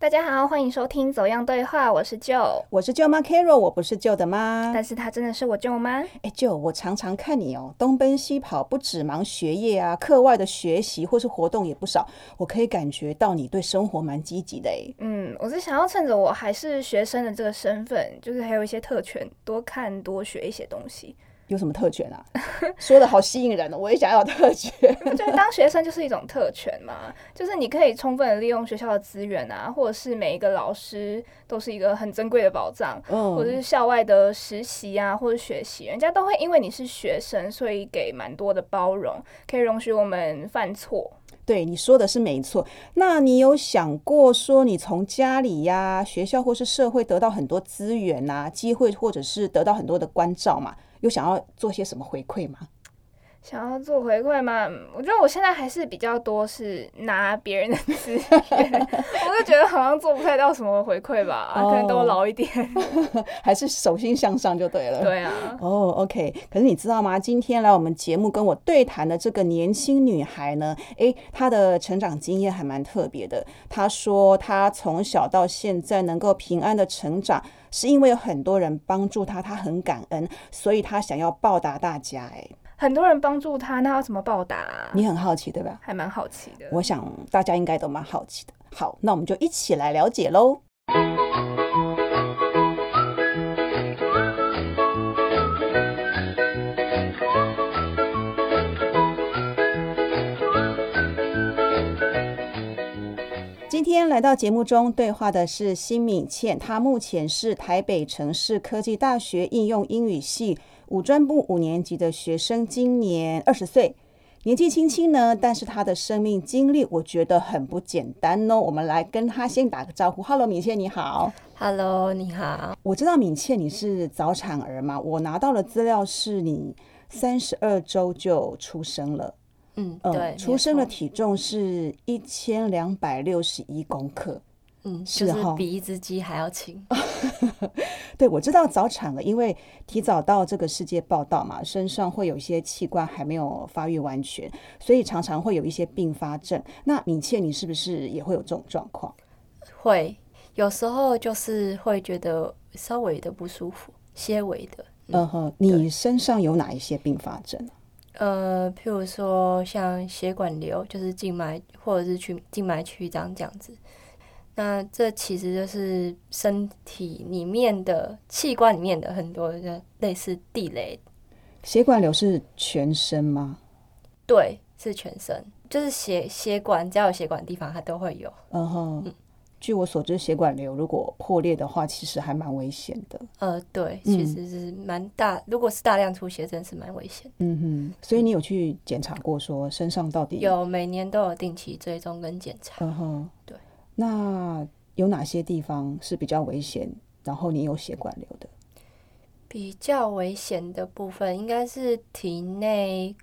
大家好，欢迎收听《走样对话》，我是舅，我是舅妈 Carol，我不是舅的妈，但是她真的是我舅妈。哎，舅，我常常看你哦，东奔西跑，不只忙学业啊，课外的学习或是活动也不少，我可以感觉到你对生活蛮积极的哎。嗯，我是想要趁着我还是学生的这个身份，就是还有一些特权，多看多学一些东西。有什么特权啊？说的好吸引人哦，我也想要特权。就当学生就是一种特权嘛，就是你可以充分的利用学校的资源啊，或者是每一个老师都是一个很珍贵的宝藏，或者是校外的实习啊，或者学习，人家都会因为你是学生，所以给蛮多的包容，可以容许我们犯错。对，你说的是没错。那你有想过说，你从家里呀、学校或是社会得到很多资源啊、机会，或者是得到很多的关照嘛？又想要做些什么回馈吗？想要做回馈吗？我觉得我现在还是比较多是拿别人的资源，我就觉得好像做不太到什么回馈吧，可能都老一点，还是手心向上就对了。对啊。哦，OK。可是你知道吗？今天来我们节目跟我对谈的这个年轻女孩呢，诶，她的成长经验还蛮特别的。她说她从小到现在能够平安的成长，是因为有很多人帮助她，她很感恩，所以她想要报答大家。哎。很多人帮助他，那要怎么报答？你很好奇对吧？还蛮好奇的。我想大家应该都蛮好奇的。好，那我们就一起来了解喽。天来到节目中对话的是辛敏倩，她目前是台北城市科技大学应用英语系。五专部五年级的学生今年二十岁，年纪轻轻呢，但是她的生命经历我觉得很不简单哦。我们来跟她先打个招呼，Hello，敏倩你好，Hello，你好。我知道敏倩你是早产儿嘛，我拿到的资料是你三十二周就出生了，嗯，对，出生的体重是一千两百六十一公克。嗯，是比一只鸡还要轻。对，我知道早产了，因为提早到这个世界报道嘛，身上会有一些器官还没有发育完全，所以常常会有一些并发症。那敏倩，你是不是也会有这种状况？会，有时候就是会觉得稍微的不舒服，些微的。嗯哼，你身上有哪一些并发症呃，譬如说像血管瘤，就是静脉或者是去静脉曲张这样子。那这其实就是身体里面的器官里面的很多的类似地雷。血管瘤是全身吗？对，是全身，就是血血管只要有血管的地方，它都会有。嗯哼，据我所知，血管瘤如果破裂的话，其实还蛮危险的。呃，对，其实是蛮大，如果是大量出血，真的是蛮危险。嗯哼，所以你有去检查过，说身上到底有每年都有定期追踪跟检查。嗯哼，对。那有哪些地方是比较危险？然后你有血管瘤的？比较危险的部分应该是体内，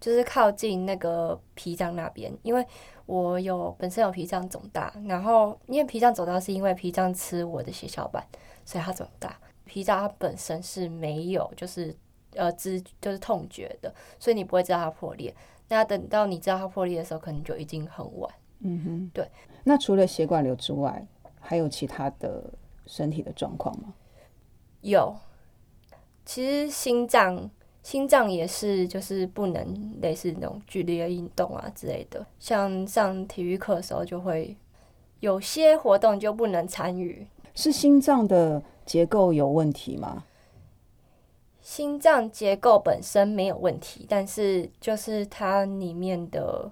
就是靠近那个脾脏那边，因为我有本身有脾脏肿大，然后因为脾脏肿大是因为脾脏吃我的血小板，所以它肿大。脾脏它本身是没有就是呃知就是痛觉的，所以你不会知道它破裂。那等到你知道它破裂的时候，可能就已经很晚。嗯哼，对。那除了血管瘤之外，还有其他的身体的状况吗？有，其实心脏心脏也是，就是不能类似那种剧烈运动啊之类的，像上体育课的时候就会有些活动就不能参与。是心脏的结构有问题吗？心脏结构本身没有问题，但是就是它里面的。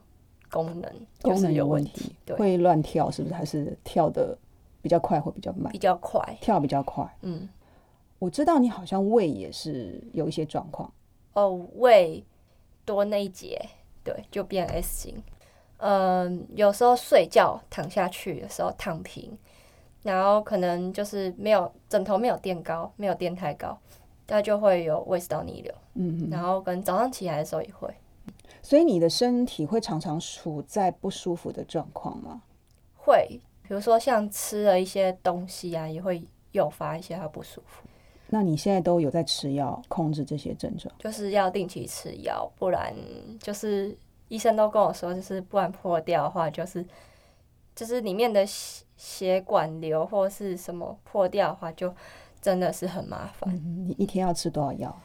功能功能有问题，会乱跳，是不是？还是跳的比较快，或比较慢？比较快，跳比较快。嗯，我知道你好像胃也是有一些状况。哦，胃多那一节，对，就变 S 型。嗯，有时候睡觉躺下去的时候躺平，然后可能就是没有枕头没有垫高，没有垫太高，它就会有胃食道逆流。嗯，然后跟早上起来的时候也会。所以你的身体会常常处在不舒服的状况吗？会，比如说像吃了一些东西啊，也会诱发一些它不舒服。那你现在都有在吃药控制这些症状？就是要定期吃药，不然就是医生都跟我说，就是不然破掉的话，就是就是里面的血血管瘤或是什么破掉的话，就真的是很麻烦。你一天要吃多少药？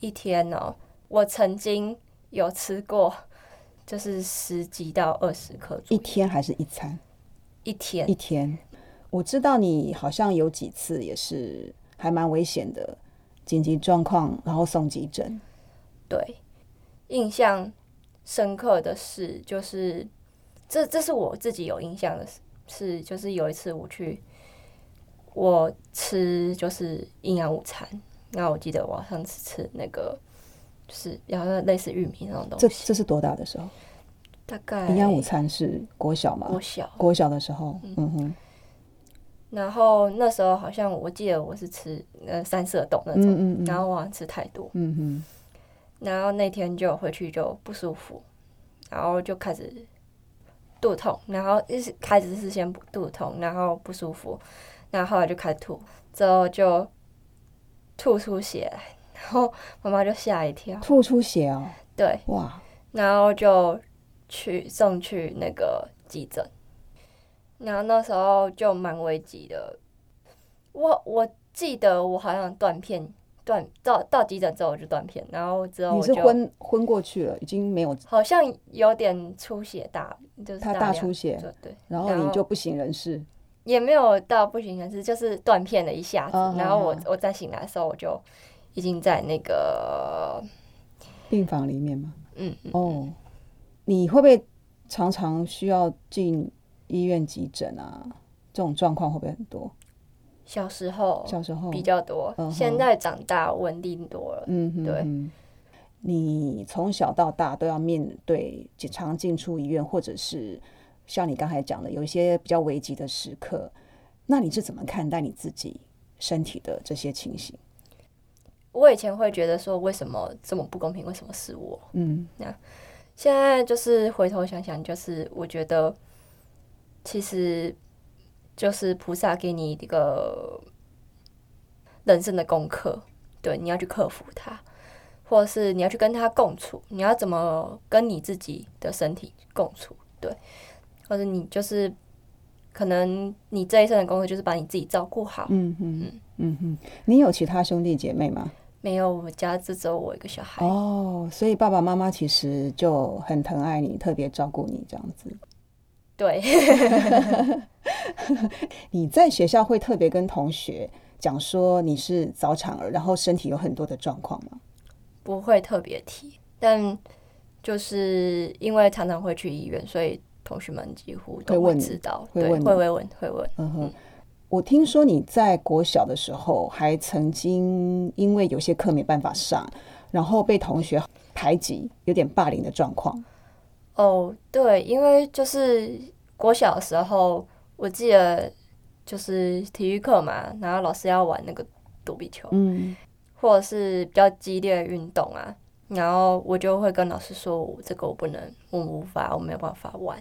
一天哦，我曾经有吃过，就是十几到二十克。一天还是一餐？一天。一天。我知道你好像有几次也是还蛮危险的紧急状况，然后送急诊。对，印象深刻的事，就是这这是我自己有印象的是，就是有一次我去，我吃就是营养午餐，然后我记得我上次吃那个就是然后类似玉米那种东西。这这是多大的时候？大概营养午餐是国小吗？国小，国小的时候，嗯哼。然后那时候好像我记得我是吃呃三色豆那种，然后我好像吃太多，嗯哼。然后那天就回去就不舒服，然后就开始肚痛，然后一开始是先肚痛，然后不舒服，然后后来就开始吐，之后就吐出血来，然后妈妈就吓一跳，吐出血哦，对，哇，然后就去送去那个急诊，然后那时候就蛮危急的，我我记得我好像断片。断到到急诊之后我就断片，然后之后你是昏昏过去了，已经没有，好像有点出血大，就是他大出血，对，然后你就不省人事，也没有到不省人事，就是断片了一下子，然后我我再醒来的时候我就已经在那个病房里面嘛，嗯。哦，你会不会常常需要进医院急诊啊？这种状况会不会很多？小时候，小时候比较多，现在长大稳定多了。嗯，对。你从小到大都要面对常进出医院，或者是像你刚才讲的，有一些比较危急的时刻，那你是怎么看待你自己身体的这些情形？我以前会觉得说，为什么这么不公平？为什么是我？嗯，那现在就是回头想想，就是我觉得其实。就是菩萨给你一个人生的功课，对，你要去克服它，或者是你要去跟他共处，你要怎么跟你自己的身体共处，对，或者你就是可能你这一生的功课就是把你自己照顾好。嗯嗯嗯嗯你有其他兄弟姐妹吗？没有，我家只有我一个小孩。哦，所以爸爸妈妈其实就很疼爱你，特别照顾你这样子。对，你在学校会特别跟同学讲说你是早产儿，然后身体有很多的状况吗？不会特别提，但就是因为常常会去医院，所以同学们几乎都会知道，会问，会问，会问。嗯哼，我听说你在国小的时候还曾经因为有些课没办法上，然后被同学排挤，有点霸凌的状况。哦，对，因为就是国小的时候，我记得就是体育课嘛，然后老师要玩那个躲避球，嗯，或者是比较激烈的运动啊，然后我就会跟老师说，这个我不能，我无法，我没有办法玩。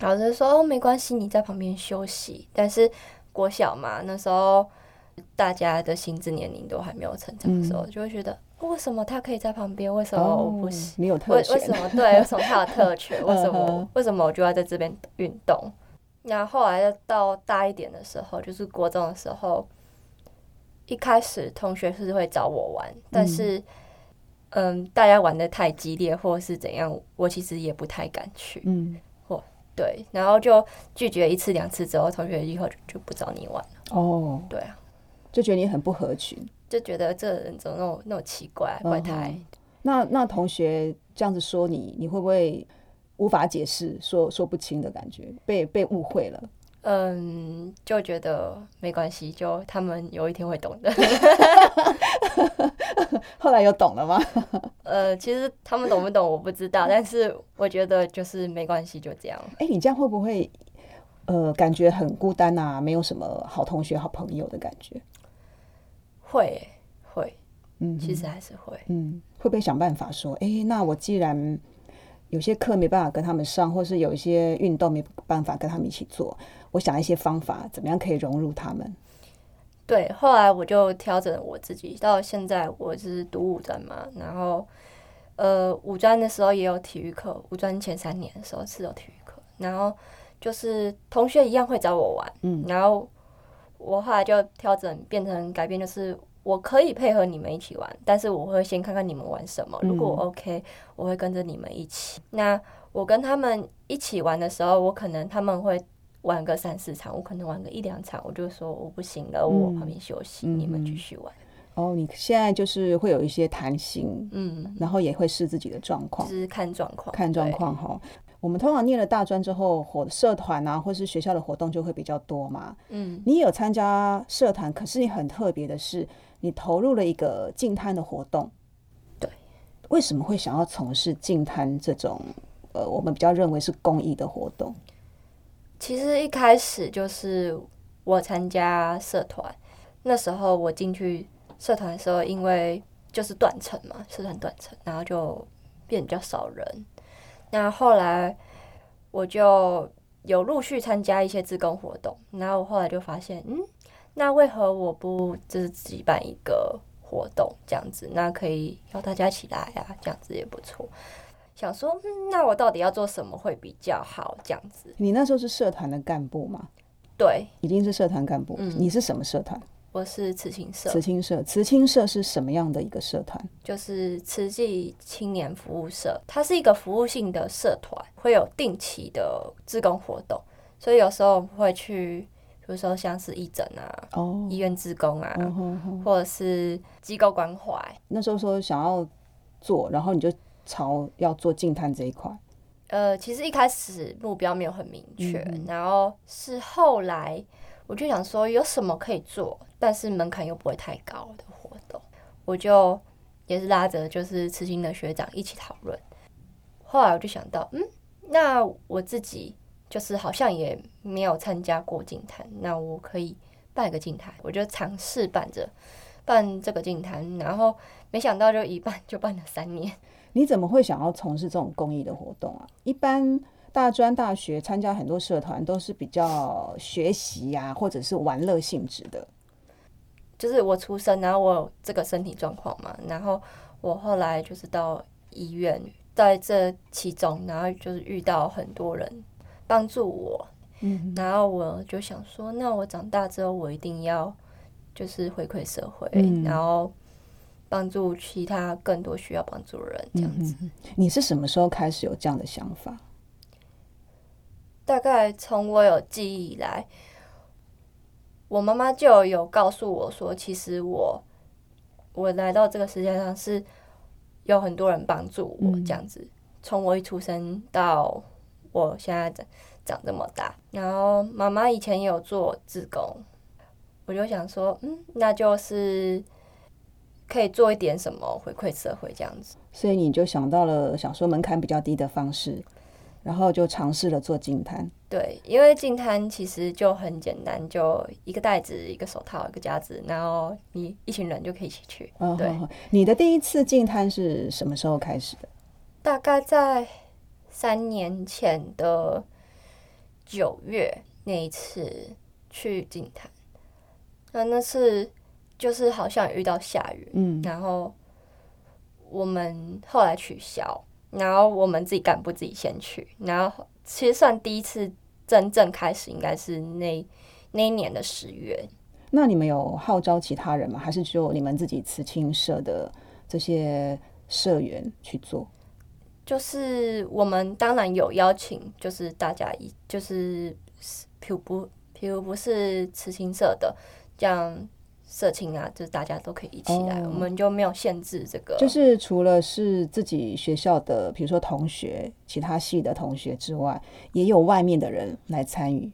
老师说，哦，没关系，你在旁边休息。但是国小嘛，那时候大家的心智年龄都还没有成长的时候，就会觉得。为什么他可以在旁边？为什么我不行？你有特权？为什么？对，为什么 他有特权？为什么？为什么我就要在这边运动？然后后来到大一点的时候，就是国中的时候，一开始同学是会找我玩，但是，嗯，大家玩的太激烈或是怎样，我其实也不太敢去。嗯，或对，然后就拒绝一次两次之后，同学以后就就不找你玩了。哦，对啊，就觉得你很不合群。就觉得这人怎么那么那么奇怪怪胎？那那同学这样子说你，你会不会无法解释，说说不清的感觉，被被误会了？嗯，就觉得没关系，就他们有一天会懂的。后来有懂了吗？呃，其实他们懂不懂我不知道，但是我觉得就是没关系，就这样。哎，你这样会不会呃感觉很孤单啊？没有什么好同学、好朋友的感觉？会会，嗯，其实还是会，嗯，会不会想办法说，哎，那我既然有些课没办法跟他们上，或是有一些运动没办法跟他们一起做，我想一些方法，怎么样可以融入他们？对，后来我就调整我自己，到现在我是读五专嘛，然后呃，五专的时候也有体育课，五专前三年的时候是有体育课，然后就是同学一样会找我玩，嗯，然后我后来就调整变成改变，就是我可以配合你们一起玩，但是我会先看看你们玩什么，如果 OK，我会跟着你们一起。那我跟他们一起玩的时候，我可能他们会玩个三四场，我可能玩个一两场，我就说我不行了，我旁边休息，你们继续玩。哦，你现在就是会有一些弹性，嗯，然后也会视自己的状况，是看状况，看状况哈。我们通常念了大专之后，活社团啊，或是学校的活动就会比较多嘛。嗯，你有参加社团，可是你很特别的是，你投入了一个净滩的活动。对，为什么会想要从事净滩这种呃，我们比较认为是公益的活动？其实一开始就是我参加社团，那时候我进去社团的时候，因为就是断层嘛，社团断层，然后就变比较少人。那后来我就有陆续参加一些自工活动，然后我后来就发现，嗯，那为何我不就是自己办一个活动这样子？那可以邀大家一起来啊，这样子也不错。想说，那我到底要做什么会比较好？这样子。你那时候是社团的干部吗？对，已经是社团干部。你是什么社团？我是慈青社，慈青社，慈青社是什么样的一个社团？就是慈济青年服务社，它是一个服务性的社团，会有定期的志工活动，所以有时候我们会去，比如说像是义诊啊，哦，医院志工啊，或者是机构关怀。那时候说想要做，然后你就朝要做净滩这一块。呃，其实一开始目标没有很明确，然后是后来。我就想说有什么可以做，但是门槛又不会太高的活动，我就也是拉着就是痴心的学长一起讨论。后来我就想到，嗯，那我自己就是好像也没有参加过净坛，那我可以办个净坛，我就尝试办着办这个净坛，然后没想到就一办就办了三年。你怎么会想要从事这种公益的活动啊？一般。大专大学参加很多社团都是比较学习呀，或者是玩乐性质的。就是我出生，然后我这个身体状况嘛，然后我后来就是到医院，在这其中，然后就是遇到很多人帮助我，嗯，然后我就想说，那我长大之后，我一定要就是回馈社会，然后帮助其他更多需要帮助的人，这样子。你是什么时候开始有这样的想法？大概从我有记忆以来，我妈妈就有告诉我说，其实我我来到这个世界上是有很多人帮助我这样子。从我一出生到我现在长长这么大，然后妈妈以前也有做志工，我就想说，嗯，那就是可以做一点什么回馈社会这样子。所以你就想到了想说门槛比较低的方式。然后就尝试了做净滩。对，因为净滩其实就很简单，就一个袋子、一个手套、一个夹子，然后你一群人就可以一起去。对，你的第一次净滩是什么时候开始的？大概在三年前的九月那一次去净滩。那那次就是好像遇到下雨，嗯，然后我们后来取消。然后我们自己干部自己先去，然后其实算第一次真正开始，应该是那那一年的十月。那你们有号召其他人吗？还是只有你们自己慈青社的这些社员去做？就是我们当然有邀请，就是大家一就是譬如不譬如不是慈青社的这样。社青啊，就是大家都可以一起来，我们就没有限制这个。就是除了是自己学校的，比如说同学、其他系的同学之外，也有外面的人来参与。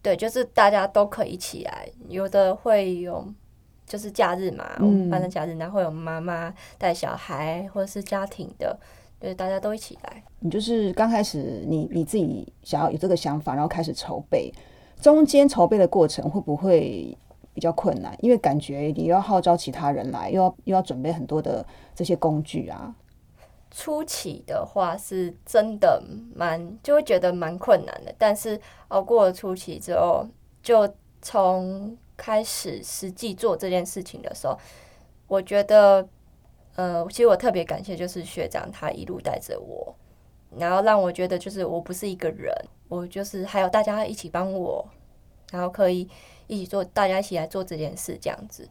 对，就是大家都可以一起来，有的会有就是假日嘛，我们班的假日，然后会有妈妈带小孩，或者是家庭的，就是，大家都一起来。你就是刚开始，你你自己想要有这个想法，然后开始筹备，中间筹备的过程会不会？比较困难，因为感觉你要号召其他人来，又要又要准备很多的这些工具啊。初期的话是真的蛮，就会觉得蛮困难的。但是熬过了初期之后，就从开始实际做这件事情的时候，我觉得，呃，其实我特别感谢就是学长他一路带着我，然后让我觉得就是我不是一个人，我就是还有大家一起帮我，然后可以一起做，大家一起来做这件事这样子。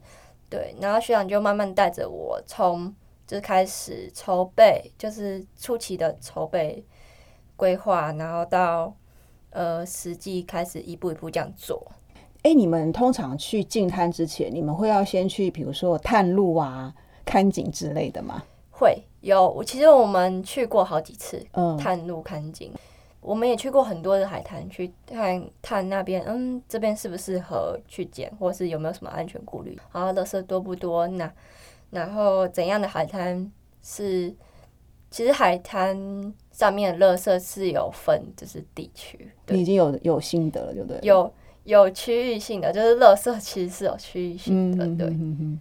对，然后学长就慢慢带着我从就是开始筹备，就是初期的筹备规划，然后到呃实际开始一步一步这样做。哎，你们通常去进滩之前，你们会要先去，比如说探路啊、看景之类的吗？会有，其实我们去过好几次，嗯，探路看景。我们也去过很多的海滩，去看看那边，嗯，这边适不适合去捡，或是有没有什么安全顾虑？然后垃圾多不多？那然后怎样的海滩是？其实海滩上面的垃圾是有分，就是地区。你已经有有心得了，对不对？有。有区域性的，就是垃圾其实是有区域性的，对。有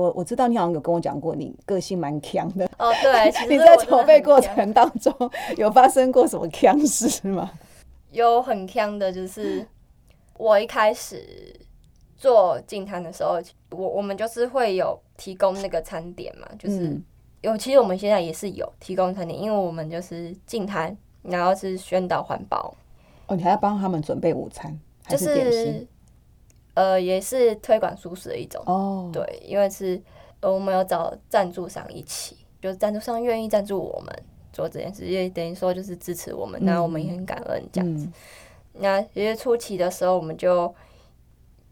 我知道你好像有跟我讲过，你个性蛮强的。哦，对，你在筹备过程当中有发生过什么强事吗？有很强的，就是我一开始做进摊的时候，我我们就是会有提供那个餐点嘛，就是有，其实我们现在也是有提供餐点，因为我们就是进摊，然后是宣导环保。哦，你还要帮他们准备午餐。就是，呃，也是推广素食的一种哦。对，因为是我们有找赞助商一起，就是赞助商愿意赞助我们做这件事，也等于说就是支持我们，那我们也很感恩这样子。那其实初期的时候，我们就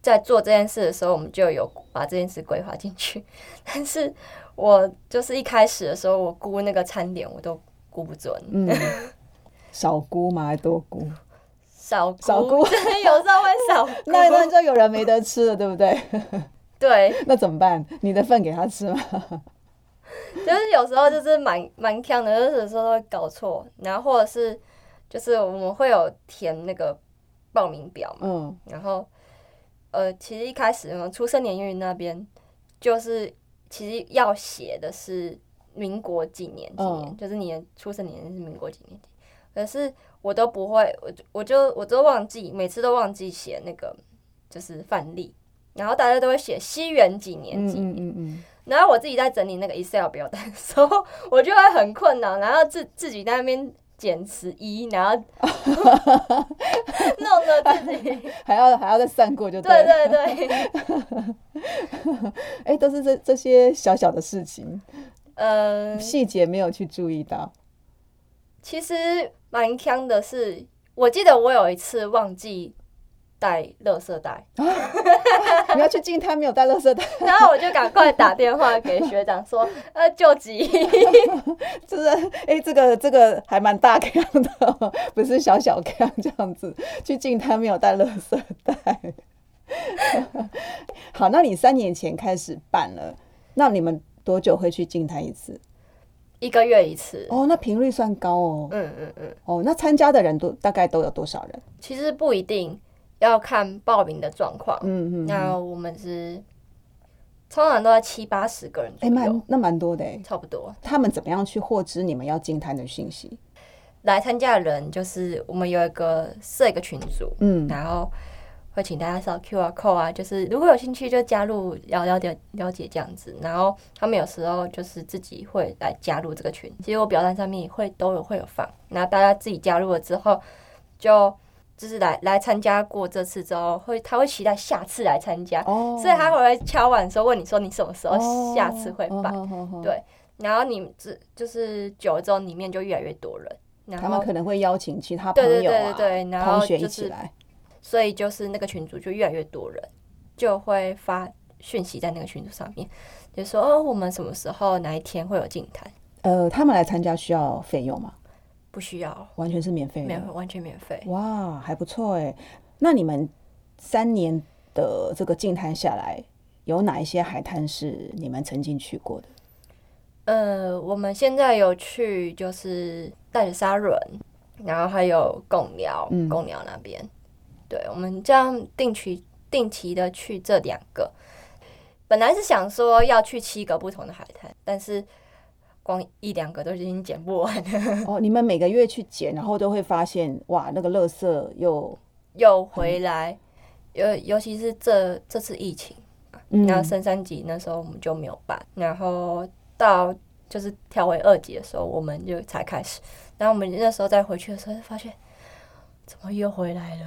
在做这件事的时候，我们就有把这件事规划进去。但是我就是一开始的时候，我估那个餐点我都估不准，嗯，少估嘛？还多估？少少估，有时候会少。那那就有人没得吃了，对不对？对。那怎么办？你的份给他吃吗？就是有时候就是蛮蛮强的，就是有时候会搞错，然后或者是就是我们会有填那个报名表嘛，嗯，然后呃，其实一开始呢，出生年月日那边就是其实要写的是民国几年几年，就是你的出生年是民国几年几，可是。我都不会，我我就我都忘记，每次都忘记写那个就是范例，然后大家都会写西元几年几。年，然后我自己在整理那个 Excel 表单的时候，我就会很困难，然后自自己在那边减十一，然后 弄得自己。还要还要再算过，就对对对，哎，都是这这些小小的事情，呃，细节没有去注意到，其实。蛮坑的是，我记得我有一次忘记带垃圾袋，你要去进摊没有带垃圾袋，然后我就赶快打电话给学长说，呃，救急，就是哎，这个这个还蛮大坑的，不是小小坑这样子，去进摊没有带垃圾袋。好，那你三年前开始办了，那你们多久会去进摊一次？一个月一次哦，那频率算高哦。嗯嗯嗯。哦，那参加的人都大概都有多少人？其实不一定要看报名的状况。嗯嗯。那我们是通常都在七八十个人哎，蛮那蛮多的哎，差不多。他们怎么样去获知你们要进摊的信息？来参加的人就是我们有一个设一个群组，嗯，然后。会请大家扫 Q R code 啊，就是如果有兴趣就加入，了了解了解这样子。然后他们有时候就是自己会来加入这个群。其实我表单上面会都有会有放，然后大家自己加入了之后，就就是来来参加过这次之后，会他会期待下次来参加，所以他会敲碗的时候问你说你什么时候下次会办？对，然后你这就是久了之后，里面就越来越多人，他们可能会邀请其他朋友啊、同学一起来。所以就是那个群组就越来越多人，就会发讯息在那个群组上面，就说哦，我们什么时候哪一天会有进台？呃，他们来参加需要费用吗？不需要，完全是免费，免完全免费。哇，还不错哎。那你们三年的这个进滩下来，有哪一些海滩是你们曾经去过的？呃，我们现在有去，就是带着沙轮，然后还有贡寮，贡寮那边。对，我们这样定期定期的去这两个，本来是想说要去七个不同的海滩，但是光一两个都已经捡不完。哦，你们每个月去捡，然后都会发现哇，那个垃圾又又回来，尤尤其是这这次疫情，然后升三级那时候我们就没有办，然后到就是调为二级的时候，我们就才开始，然后我们那时候再回去的时候发现。怎么又回来了？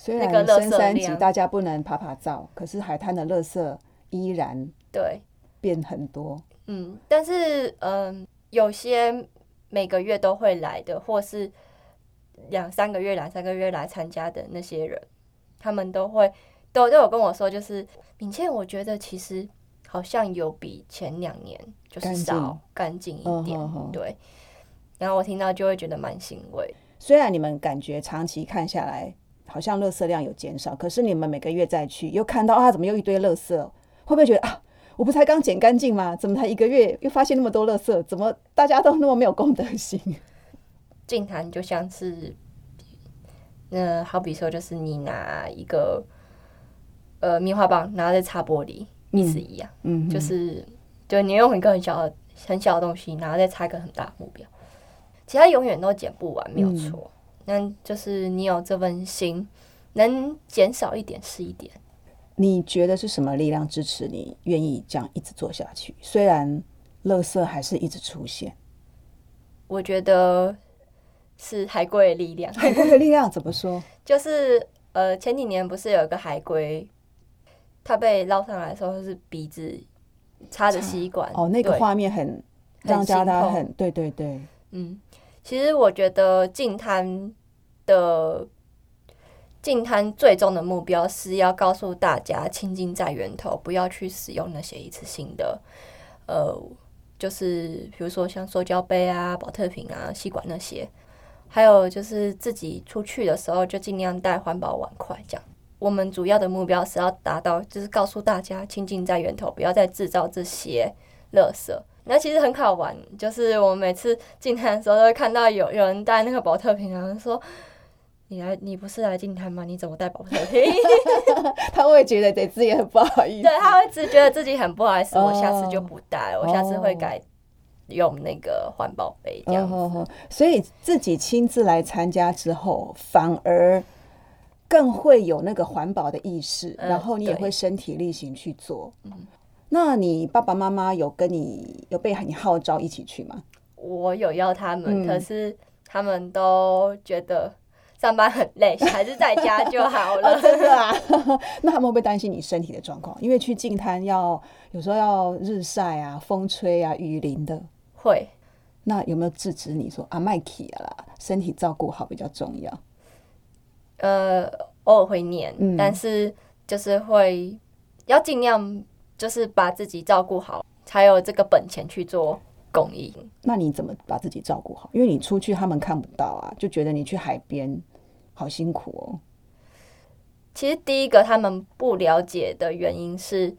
虽然深山级大家不能爬爬照，可是海滩的垃圾依然对变很多。嗯，但是嗯，有些每个月都会来的，或是两三个月、两三个月来参加的那些人，他们都会都都有跟我说，就是敏倩，我觉得其实好像有比前两年就是少干净一点，对。然后我听到就会觉得蛮欣慰。虽然你们感觉长期看下来好像垃圾量有减少，可是你们每个月再去又看到啊，怎么又一堆垃圾？会不会觉得啊？我不才刚捡干净吗？怎么才一个月又发现那么多垃圾？怎么大家都那么没有公德心？净坛就像是，那好比说，就是你拿一个呃棉花棒，然后再擦玻璃，意思一样。嗯，就是就你用一个很小的很小的东西，然后再擦一个很大的目标，其他永远都捡不完，没有错。那就是你有这份心，能减少一点是一点。你觉得是什么力量支持你愿意这样一直做下去？虽然垃圾还是一直出现，我觉得是海龟的力量。海龟的力量怎么说？就是呃，前几年不是有一个海龟，它被捞上来的时候是鼻子插着吸管哦，那个画面很让大家很对对对，嗯，其实我觉得净滩的。净滩最终的目标是要告诉大家，清净在源头，不要去使用那些一次性的，呃，就是比如说像塑胶杯啊、保特瓶啊、吸管那些，还有就是自己出去的时候就尽量带环保碗筷。这样，我们主要的目标是要达到，就是告诉大家，清净在源头，不要再制造这些垃圾。那其实很好玩，就是我们每次进滩的时候都会看到有有人带那个保特瓶，然后说。你来，你不是来进滩吗？你怎么带保特瓶？他会觉得对自己很不好意思。对，他会只觉得自己很不好意思。我下次就不带，我下次会改用那个环保杯这样子。所以自己亲自来参加之后，反而更会有那个环保的意识，然后你也会身体力行去做。嗯，那你爸爸妈妈有跟你有被你号召一起去吗？我有要他们，可是他们都觉得。上班很累，还是在家就好了。真的啊？那他们会不会担心你身体的状况？因为去净滩要有时候要日晒啊、风吹啊、雨淋的。会。那有没有制止你说啊，麦克啦，身体照顾好比较重要？呃，偶尔会念，但是就是会要尽量就是把自己照顾好，才有这个本钱去做。公益，那你怎么把自己照顾好？因为你出去他们看不到啊，就觉得你去海边好辛苦哦。其实第一个他们不了解的原因是，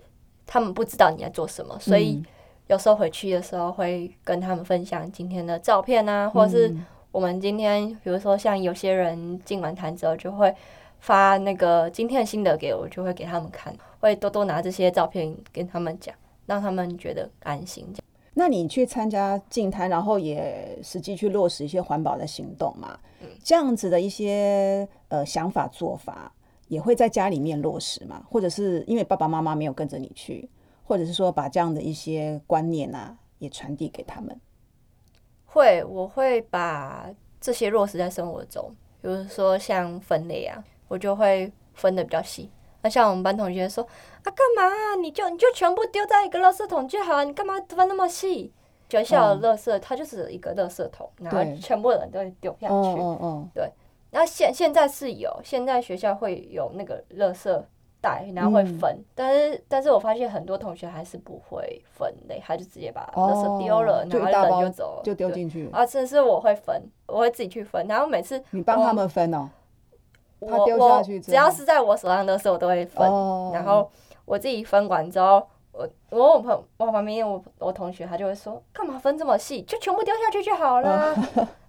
他们不知道你在做什么，所以有时候回去的时候会跟他们分享今天的照片啊，或者是我们今天，比如说像有些人进完坛之后就会发那个今天的心得给我，就会给他们看，会多多拿这些照片跟他们讲，让他们觉得安心。那你去参加净滩，然后也实际去落实一些环保的行动嘛？这样子的一些呃想法做法，也会在家里面落实嘛？或者是因为爸爸妈妈没有跟着你去，或者是说把这样的一些观念啊，也传递给他们？会，我会把这些落实在生活中，比如说像分类啊，我就会分的比较细。那像我们班同学说啊，干嘛？你就你就全部丢在一个垃圾桶就好，你干嘛分那么细？学校的垃圾它就是一个垃圾桶，然后全部人都会丢下去。嗯嗯对。那现现在是有，现在学校会有那个垃圾袋，然后会分。但是但是我发现很多同学还是不会分类，他就直接把垃圾丢了，然后人就走了，就丢进去。啊，这是我会分，我会自己去分。然后每次你帮他们分哦。我我只要是在我手上的事，我都会分。然后我自己分完之后，我我我朋我旁边我我同学他就会说，干嘛分这么细？就全部丢下去就好了。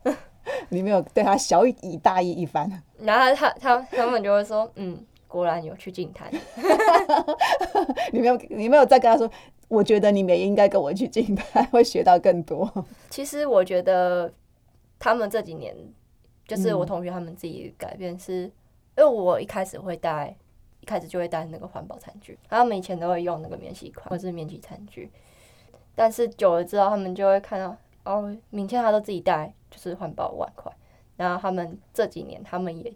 你没有对他小以大意一番。然后他他他们就会说，嗯，果然有去净滩。你没有你没有再跟他说，我觉得你们也应该跟我去净滩，会学到更多。其实我觉得他们这几年，就是我同学他们自己改变是。因为我一开始会带，一开始就会带那个环保餐具，他们以前都会用那个免洗筷或是免洗餐具，但是久了之后，他们就会看到哦，明天他都自己带，就是环保碗筷，然后他们这几年他们也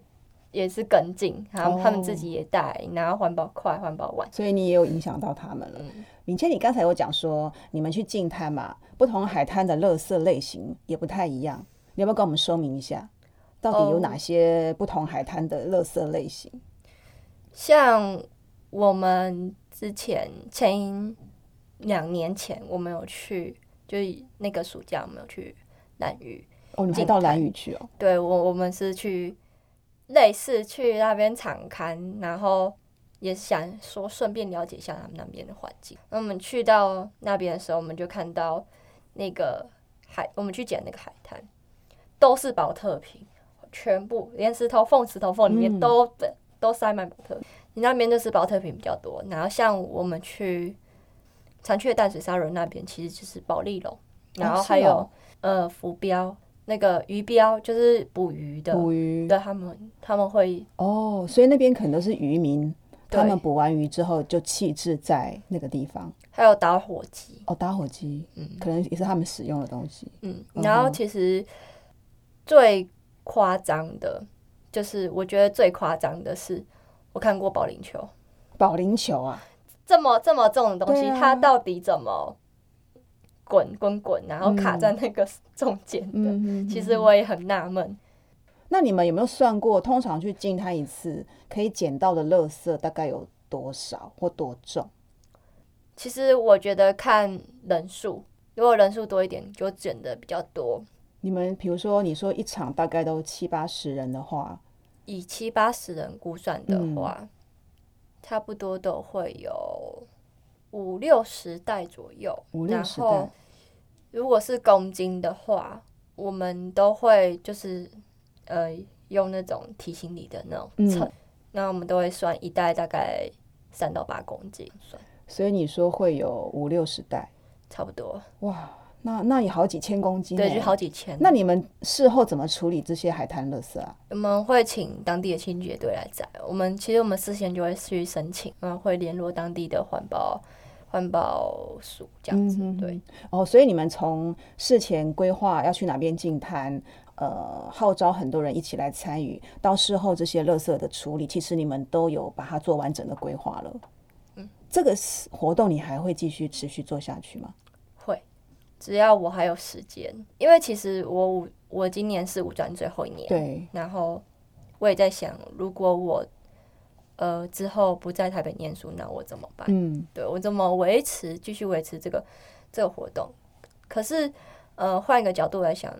也是跟进，然后他们自己也带，然后环保筷、环保碗，所以你也有影响到他们了。敏谦，你刚才有讲说你们去净滩嘛，不同海滩的垃圾类型也不太一样，你要不要跟我们说明一下，到底有哪些不同海滩的垃圾类型？像我们之前前两年前，我们有去，就是那个暑假我们有去南屿。哦，你还到南屿去哦？对，我我们是去类似去那边场刊，然后也想说顺便了解一下他们那边的环境。那我们去到那边的时候，我们就看到那个海，我们去捡那个海滩，都是保特瓶，全部连石头缝、石头缝里面都都塞满保特。你那边就是保特瓶比较多，然后像我们去残缺淡水沙轮那边，其实就是保利龙，然后还有呃浮标。那个鱼标就是捕鱼的，捕鱼对他们他们会哦，所以那边可能都是渔民，他们捕完鱼之后就弃置在那个地方。还有打火机哦，打火机，嗯，可能也是他们使用的东西。嗯，然后其实最夸张的，就是我觉得最夸张的是，我看过保龄球，保龄球啊，这么这么重的东西，它到底怎么？滚滚滚，然后卡在那个中间的。其实我也很纳闷。那你们有没有算过，通常去进它一次可以捡到的垃圾大概有多少或多重？其实我觉得看人数，如果人数多一点，就捡的比较多。你们比如说，你说一场大概都七八十人的话，以七八十人估算的话，差不多都会有。五六十袋左右，然后如果是公斤的话，我们都会就是呃用那种提醒你的那种称，那我们都会算一袋大概三到八公斤算。所以你说会有五六十袋，差不多。哇，那那也好几千公斤，对，就好几千。那你们事后怎么处理这些海滩垃圾啊？我们会请当地的清洁队来载。我们其实我们事先就会去申请，嗯，会联络当地的环保。环保署这样子，对哦，所以你们从事前规划要去哪边进滩，呃，号召很多人一起来参与，到事后这些垃圾的处理，其实你们都有把它做完整的规划了。嗯，这个活动你还会继续持续做下去吗？会，只要我还有时间，因为其实我五我今年是五专最后一年，对，然后我也在想，如果我。呃，之后不在台北念书，那我怎么办？嗯，对我怎么维持继续维持这个这个活动？可是，呃，换一个角度来想，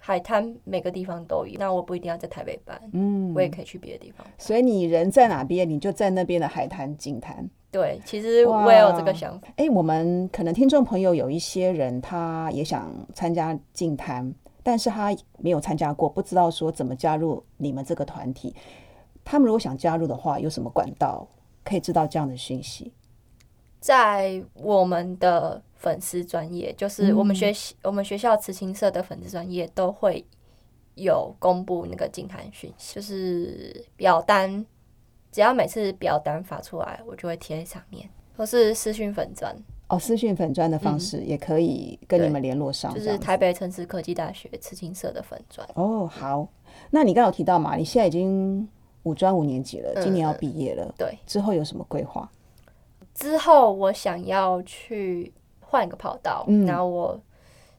海滩每个地方都有，那我不一定要在台北办，嗯，我也可以去别的地方。所以你人在哪边，你就在那边的海滩景滩。对，其实我也有这个想法。哎，我们可能听众朋友有一些人，他也想参加净滩，但是他没有参加过，不知道说怎么加入你们这个团体。他们如果想加入的话，有什么管道可以知道这样的讯息？在我们的粉丝专业，就是我们学习我们学校慈青社的粉丝专业都会有公布那个进坛讯息，就是表单，只要每次表单发出来，我就会贴在上面，或是私讯粉砖哦，私讯粉砖的方式也可以跟你们联络上，就是台北城市科技大学慈青社的粉砖哦。好，那你刚有提到嘛，你现在已经。五专五年级了，今年要毕业了。对，之后有什么规划？之后我想要去换一个跑道，然后我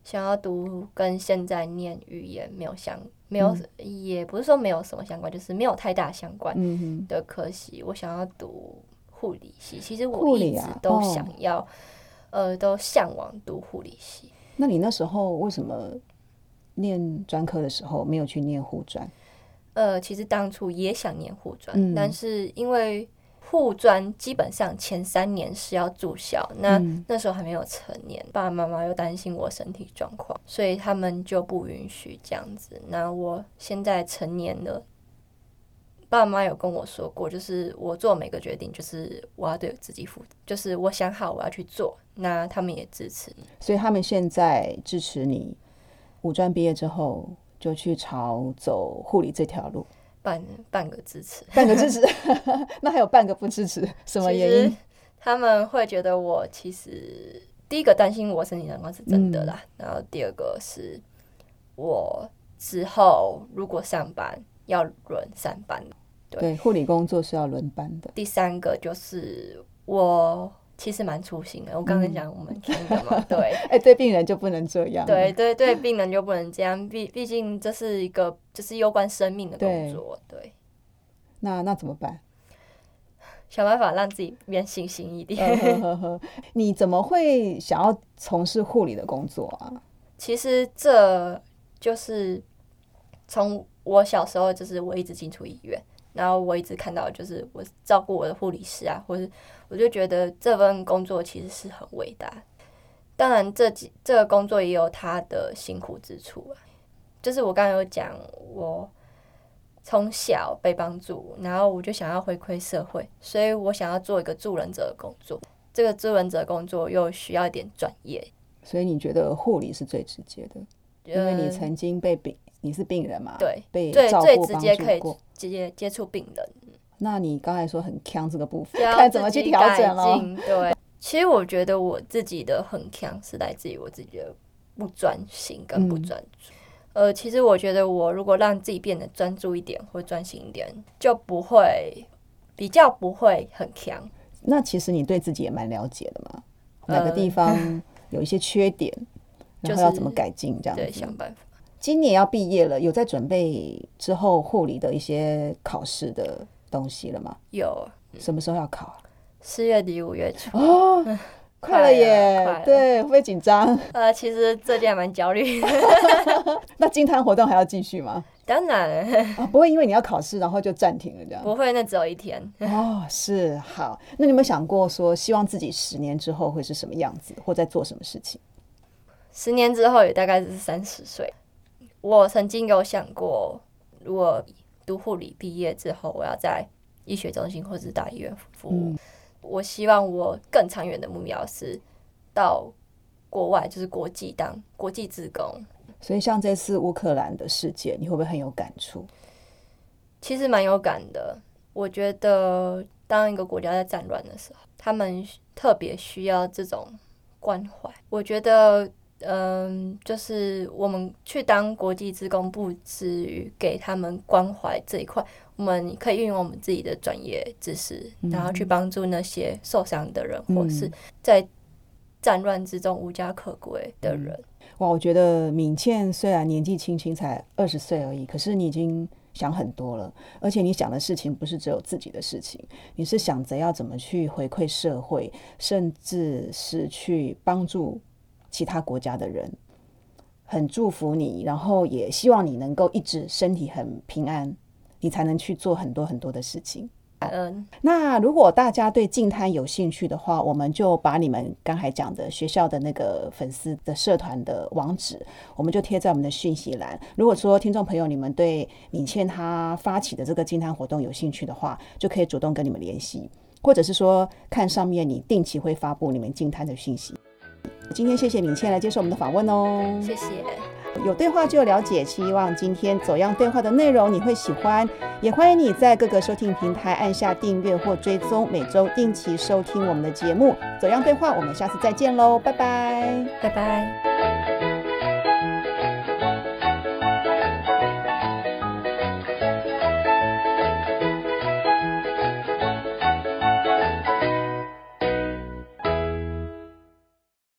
想要读跟现在念语言没有相，没有也不是说没有什么相关，就是没有太大相关的科系。我想要读护理系，其实我一直都想要，呃，都向往读护理系。那你那时候为什么念专科的时候没有去念护专？呃，其实当初也想念护专，但是因为护专基本上前三年是要住校，那那时候还没有成年，爸爸妈妈又担心我身体状况，所以他们就不允许这样子。那我现在成年了，爸妈有跟我说过，就是我做每个决定，就是我要对自己负责，就是我想好我要去做，那他们也支持你，所以他们现在支持你。五专毕业之后。就去朝走护理这条路，半半个支持，半个支持，那还有半个不支持，什么原因？他们会觉得我其实第一个担心我身体状况是真的啦，然后第二个是我之后如果上班要轮三班。对，护理工作是要轮班的。第三个就是我其实蛮粗心的，我刚才讲我们听的嘛，对，哎，对病人就不能这样，对对对，病人就不能这样，毕毕竟这是一个就是攸关生命的工作，对。那那怎么办？想办法让自己变信心一点。你怎么会想要从事护理的工作啊？其实这就是从我小时候，就是我一直进出医院。然后我一直看到，就是我照顾我的护理师啊，或是我就觉得这份工作其实是很伟大。当然，这几这个工作也有它的辛苦之处啊。就是我刚刚有讲，我从小被帮助，然后我就想要回馈社会，所以我想要做一个助人者的工作。这个助人者工作又需要一点专业，所以你觉得护理是最直接的，因为你曾经被病。你是病人嘛？对，被最最直接可以直接接触病人。那你刚才说很强这个部分，看怎么去调整了。对，其实我觉得我自己的很强是来自于我自己的不专心跟不专注。呃，其实我觉得我如果让自己变得专注一点或专心一点，就不会比较不会很强。那其实你对自己也蛮了解的嘛，哪个地方有一些缺点，然后要怎么改进，这样对，想办法。今年要毕业了，有在准备之后护理的一些考试的东西了吗？有，什么时候要考？四月底五月初哦，快了耶！对，会不会紧张？呃，其实最近还蛮焦虑。那金滩活动还要继续吗？当然啊，不会因为你要考试，然后就暂停了这样。不会，那只有一天。哦，是好。那你有没有想过说，希望自己十年之后会是什么样子，或在做什么事情？十年之后也大概是三十岁。我曾经有想过，如果读护理毕业之后，我要在医学中心或者大医院服务。我希望我更长远的目标是到国外，就是国际当国际职工。所以，像这次乌克兰的事件，你会不会很有感触？其实蛮有感的。我觉得，当一个国家在战乱的时候，他们特别需要这种关怀。我觉得。嗯，就是我们去当国际职工，不至于给他们关怀这一块，我们可以运用我们自己的专业知识，然后去帮助那些受伤的人，或是在战乱之中无家可归的人。哇，我觉得敏倩虽然年纪轻轻，才二十岁而已，可是你已经想很多了，而且你想的事情不是只有自己的事情，你是想着要怎么去回馈社会，甚至是去帮助。其他国家的人很祝福你，然后也希望你能够一直身体很平安，你才能去做很多很多的事情。感恩。那如果大家对静滩有兴趣的话，我们就把你们刚才讲的学校的那个粉丝的社团的网址，我们就贴在我们的讯息栏。如果说听众朋友你们对敏倩她发起的这个静滩活动有兴趣的话，就可以主动跟你们联系，或者是说看上面你定期会发布你们静滩的讯息。今天谢谢敏倩来接受我们的访问哦，谢谢。有对话就有了解，希望今天走样对话的内容你会喜欢，也欢迎你在各个收听平台按下订阅或追踪，每周定期收听我们的节目。走样对话，我们下次再见喽，拜拜，拜拜。